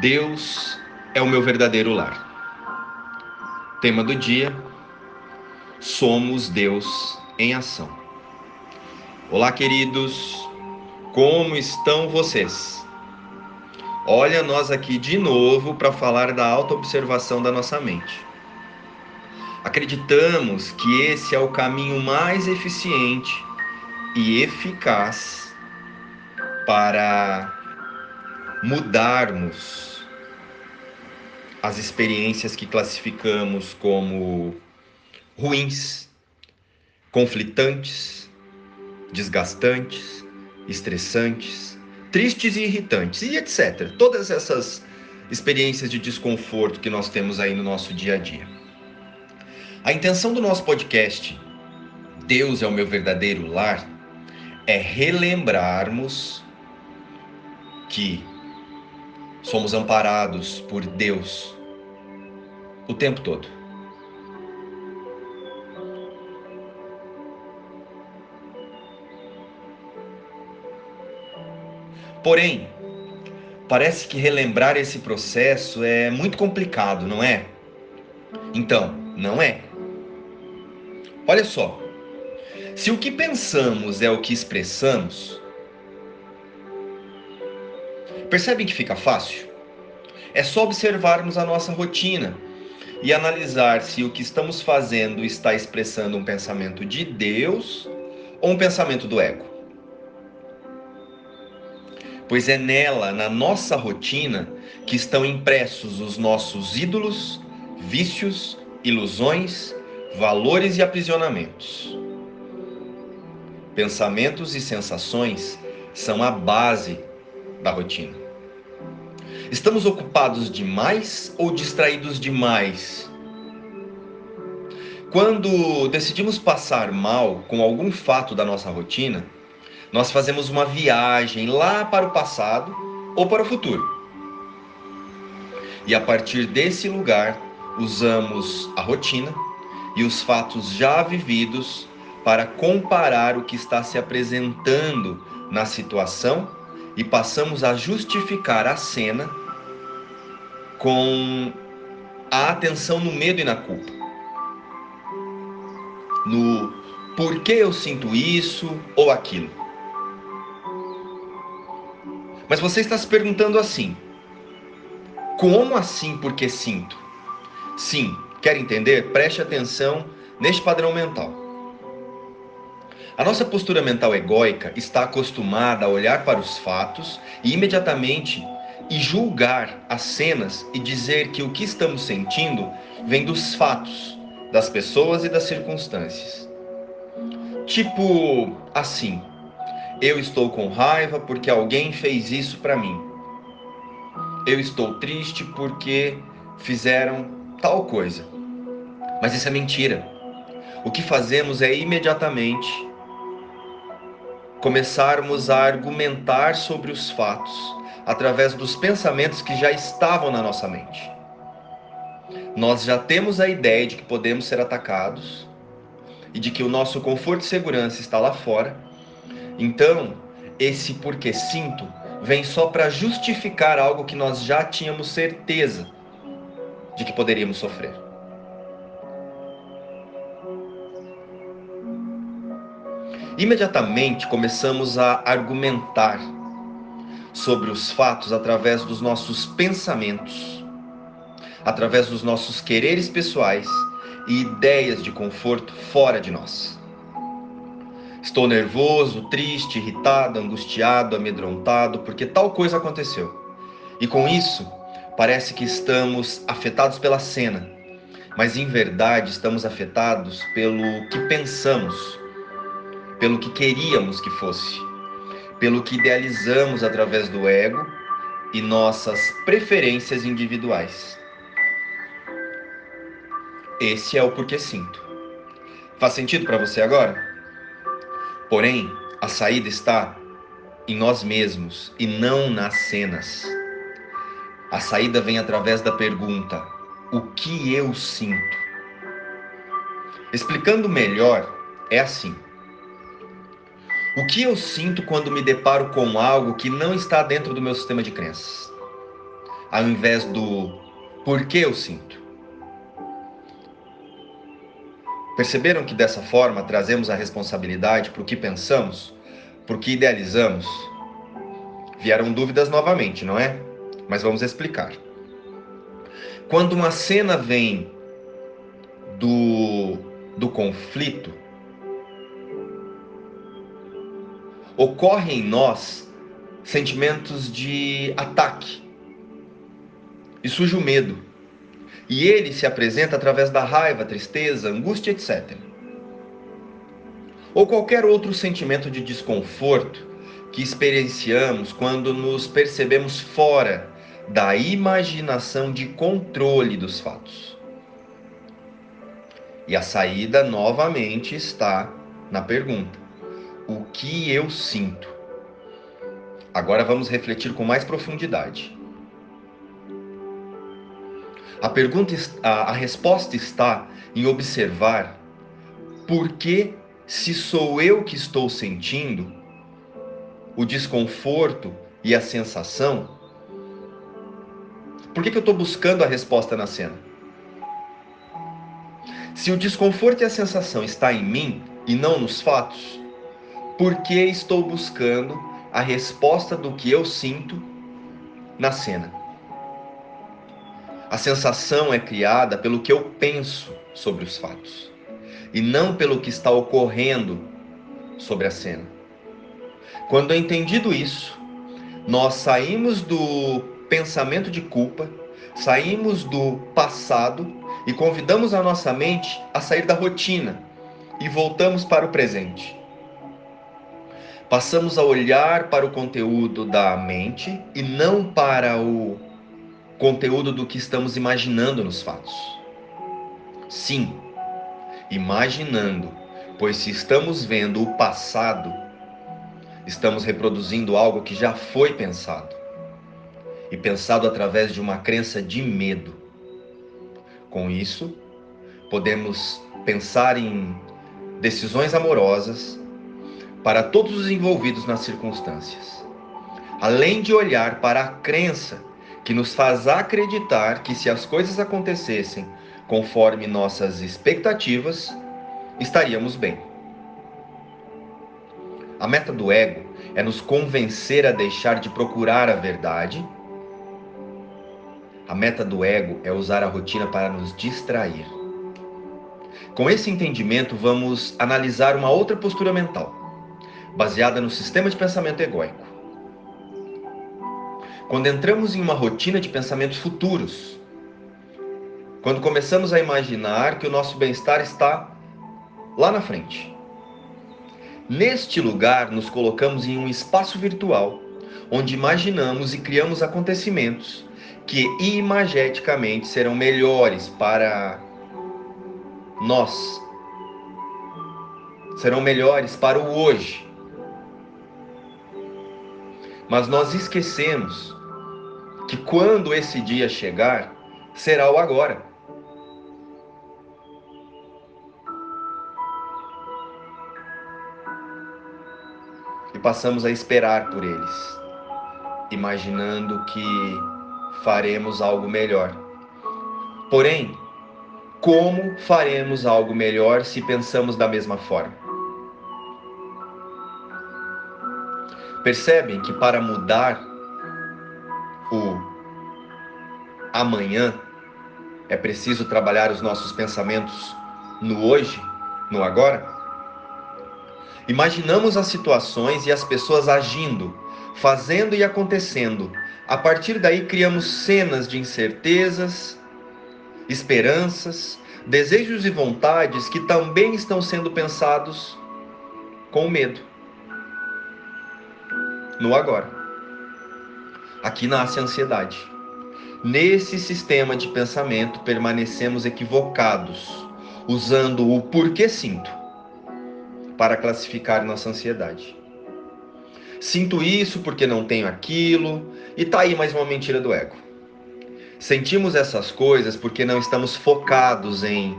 Deus é o meu verdadeiro lar. Tema do dia: Somos Deus em ação. Olá, queridos, como estão vocês? Olha, nós aqui de novo para falar da autoobservação da nossa mente. Acreditamos que esse é o caminho mais eficiente e eficaz para mudarmos as experiências que classificamos como ruins, conflitantes, desgastantes, estressantes, tristes e irritantes e etc. Todas essas experiências de desconforto que nós temos aí no nosso dia a dia. A intenção do nosso podcast, Deus é o meu verdadeiro lar, é relembrarmos que somos amparados por Deus o tempo todo. Porém, parece que relembrar esse processo é muito complicado, não é? Então, não é. Olha só, se o que pensamos é o que expressamos, Percebem que fica fácil? É só observarmos a nossa rotina e analisar se o que estamos fazendo está expressando um pensamento de Deus ou um pensamento do ego. Pois é nela, na nossa rotina, que estão impressos os nossos ídolos, vícios, ilusões, valores e aprisionamentos. Pensamentos e sensações são a base da rotina. Estamos ocupados demais ou distraídos demais? Quando decidimos passar mal com algum fato da nossa rotina, nós fazemos uma viagem lá para o passado ou para o futuro. E a partir desse lugar, usamos a rotina e os fatos já vividos para comparar o que está se apresentando na situação e passamos a justificar a cena com a atenção no medo e na culpa. No por que eu sinto isso ou aquilo. Mas você está se perguntando assim: como assim porque sinto? Sim, quer entender? Preste atenção neste padrão mental. A nossa postura mental egóica está acostumada a olhar para os fatos e imediatamente e julgar as cenas e dizer que o que estamos sentindo vem dos fatos, das pessoas e das circunstâncias. Tipo assim, eu estou com raiva porque alguém fez isso para mim. Eu estou triste porque fizeram tal coisa. Mas isso é mentira. O que fazemos é imediatamente começarmos a argumentar sobre os fatos através dos pensamentos que já estavam na nossa mente. Nós já temos a ideia de que podemos ser atacados e de que o nosso conforto e segurança está lá fora. Então, esse porque sinto vem só para justificar algo que nós já tínhamos certeza de que poderíamos sofrer. Imediatamente começamos a argumentar sobre os fatos através dos nossos pensamentos, através dos nossos quereres pessoais e ideias de conforto fora de nós. Estou nervoso, triste, irritado, angustiado, amedrontado porque tal coisa aconteceu. E com isso, parece que estamos afetados pela cena, mas em verdade estamos afetados pelo que pensamos pelo que queríamos que fosse, pelo que idealizamos através do ego e nossas preferências individuais. Esse é o porquê sinto. Faz sentido para você agora? Porém, a saída está em nós mesmos e não nas cenas. A saída vem através da pergunta: o que eu sinto? Explicando melhor, é assim. O que eu sinto quando me deparo com algo que não está dentro do meu sistema de crenças? ao invés do por que eu sinto. Perceberam que dessa forma trazemos a responsabilidade para o que pensamos, para o que idealizamos? Vieram dúvidas novamente, não é? Mas vamos explicar. Quando uma cena vem do, do conflito, ocorre em nós sentimentos de ataque e surge o medo. E ele se apresenta através da raiva, tristeza, angústia, etc. Ou qualquer outro sentimento de desconforto que experienciamos quando nos percebemos fora da imaginação de controle dos fatos. E a saída novamente está na pergunta: o que eu sinto? Agora vamos refletir com mais profundidade. A pergunta, a, a resposta está em observar por que, se sou eu que estou sentindo o desconforto e a sensação, por que, que eu estou buscando a resposta na cena? Se o desconforto e a sensação está em mim e não nos fatos, por que estou buscando a resposta do que eu sinto na cena? A sensação é criada pelo que eu penso sobre os fatos e não pelo que está ocorrendo sobre a cena. Quando é entendido isso, nós saímos do pensamento de culpa, saímos do passado e convidamos a nossa mente a sair da rotina e voltamos para o presente. Passamos a olhar para o conteúdo da mente e não para o conteúdo do que estamos imaginando nos fatos. Sim, imaginando, pois se estamos vendo o passado, estamos reproduzindo algo que já foi pensado e pensado através de uma crença de medo. Com isso, podemos pensar em decisões amorosas para todos os envolvidos nas circunstâncias, além de olhar para a crença que nos faz acreditar que se as coisas acontecessem conforme nossas expectativas, estaríamos bem. A meta do ego é nos convencer a deixar de procurar a verdade a meta do ego é usar a rotina para nos distrair. Com esse entendimento, vamos analisar uma outra postura mental, baseada no sistema de pensamento egóico. Quando entramos em uma rotina de pensamentos futuros, quando começamos a imaginar que o nosso bem-estar está lá na frente. Neste lugar, nos colocamos em um espaço virtual, onde imaginamos e criamos acontecimentos que imageticamente serão melhores para nós, serão melhores para o hoje. Mas nós esquecemos que quando esse dia chegar, será o agora. E passamos a esperar por eles, imaginando que faremos algo melhor. Porém, como faremos algo melhor se pensamos da mesma forma? Percebem que para mudar o amanhã é preciso trabalhar os nossos pensamentos no hoje, no agora? Imaginamos as situações e as pessoas agindo, fazendo e acontecendo a partir daí, criamos cenas de incertezas, esperanças, desejos e vontades que também estão sendo pensados com medo. No agora. Aqui nasce a ansiedade. Nesse sistema de pensamento, permanecemos equivocados, usando o porquê sinto para classificar nossa ansiedade. Sinto isso porque não tenho aquilo, e tá aí mais uma mentira do ego. Sentimos essas coisas porque não estamos focados em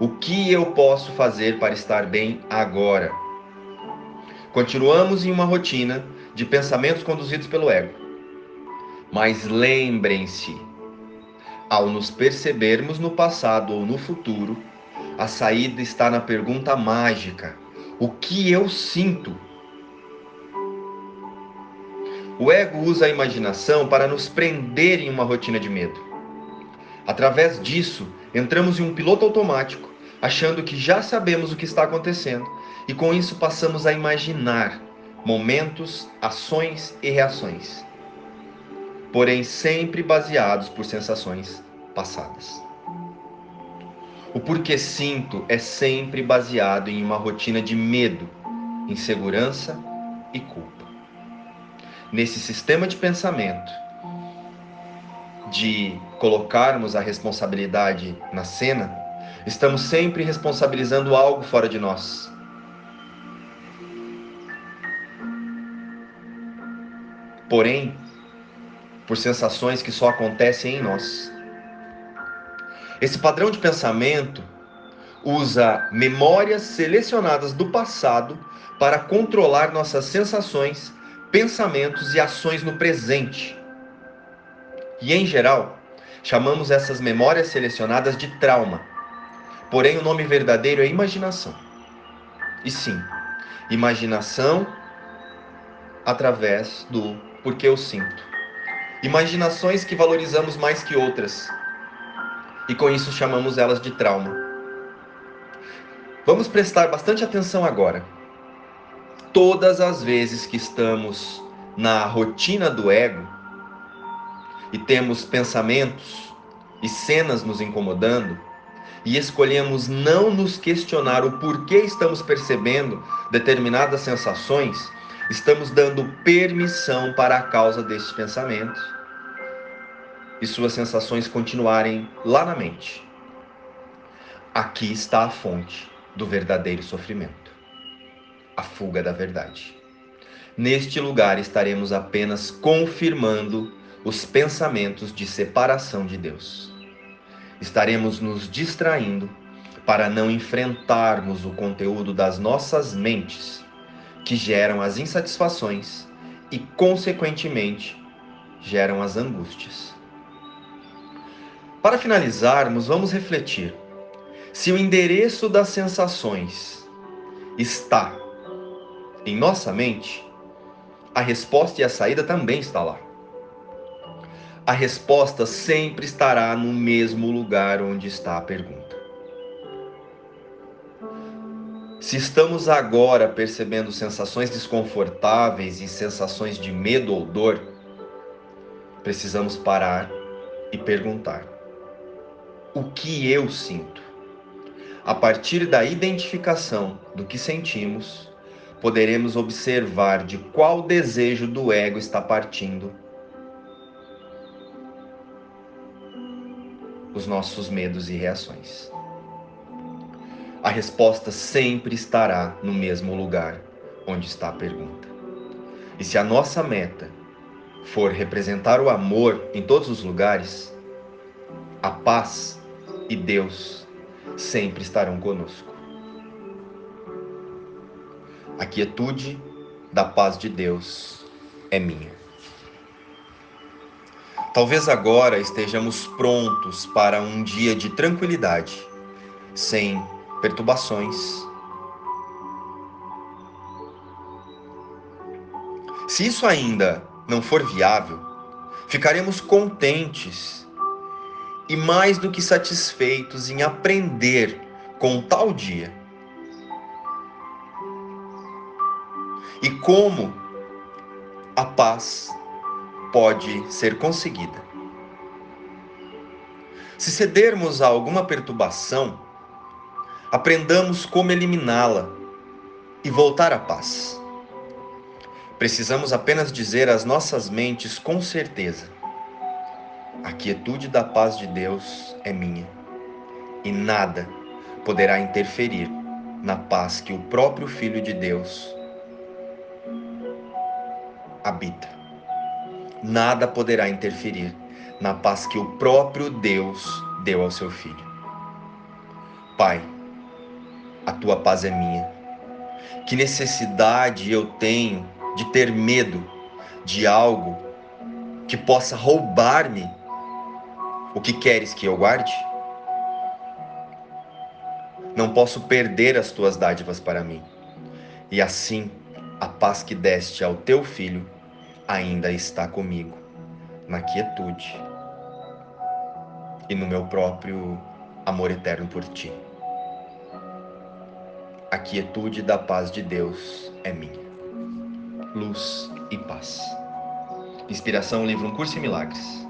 o que eu posso fazer para estar bem agora. Continuamos em uma rotina de pensamentos conduzidos pelo ego. Mas lembrem-se, ao nos percebermos no passado ou no futuro, a saída está na pergunta mágica: o que eu sinto? O ego usa a imaginação para nos prender em uma rotina de medo. Através disso, entramos em um piloto automático, achando que já sabemos o que está acontecendo, e com isso passamos a imaginar momentos, ações e reações, porém sempre baseados por sensações passadas. O porquê sinto é sempre baseado em uma rotina de medo, insegurança e culpa. Nesse sistema de pensamento, de colocarmos a responsabilidade na cena, estamos sempre responsabilizando algo fora de nós. Porém, por sensações que só acontecem em nós. Esse padrão de pensamento usa memórias selecionadas do passado para controlar nossas sensações, pensamentos e ações no presente. E em geral, chamamos essas memórias selecionadas de trauma. Porém, o nome verdadeiro é imaginação. E sim, imaginação através do porque eu sinto. Imaginações que valorizamos mais que outras e com isso chamamos elas de trauma. Vamos prestar bastante atenção agora. Todas as vezes que estamos na rotina do ego e temos pensamentos e cenas nos incomodando, e escolhemos não nos questionar o porquê estamos percebendo determinadas sensações, estamos dando permissão para a causa desses pensamentos e suas sensações continuarem lá na mente. Aqui está a fonte do verdadeiro sofrimento, a fuga da verdade. Neste lugar estaremos apenas confirmando os pensamentos de separação de Deus. Estaremos nos distraindo para não enfrentarmos o conteúdo das nossas mentes, que geram as insatisfações e, consequentemente, geram as angústias. Para finalizarmos, vamos refletir. Se o endereço das sensações está em nossa mente, a resposta e a saída também está lá. A resposta sempre estará no mesmo lugar onde está a pergunta. Se estamos agora percebendo sensações desconfortáveis e sensações de medo ou dor, precisamos parar e perguntar: o que eu sinto. A partir da identificação do que sentimos, poderemos observar de qual desejo do ego está partindo os nossos medos e reações. A resposta sempre estará no mesmo lugar onde está a pergunta. E se a nossa meta for representar o amor em todos os lugares, a paz e Deus sempre estarão conosco. A quietude da paz de Deus é minha. Talvez agora estejamos prontos para um dia de tranquilidade, sem perturbações. Se isso ainda não for viável, ficaremos contentes e mais do que satisfeitos em aprender com tal dia. E como a paz pode ser conseguida. Se cedermos a alguma perturbação, aprendamos como eliminá-la e voltar à paz. Precisamos apenas dizer às nossas mentes com certeza: a quietude da paz de Deus é minha, e nada poderá interferir na paz que o próprio Filho de Deus habita. Nada poderá interferir na paz que o próprio Deus deu ao seu Filho. Pai, a tua paz é minha. Que necessidade eu tenho de ter medo de algo que possa roubar-me o que queres que eu guarde? Não posso perder as tuas dádivas para mim. E assim, a paz que deste ao teu filho ainda está comigo, na quietude e no meu próprio amor eterno por ti. A quietude da paz de Deus é minha. Luz e paz. Inspiração, livro Um Curso em Milagres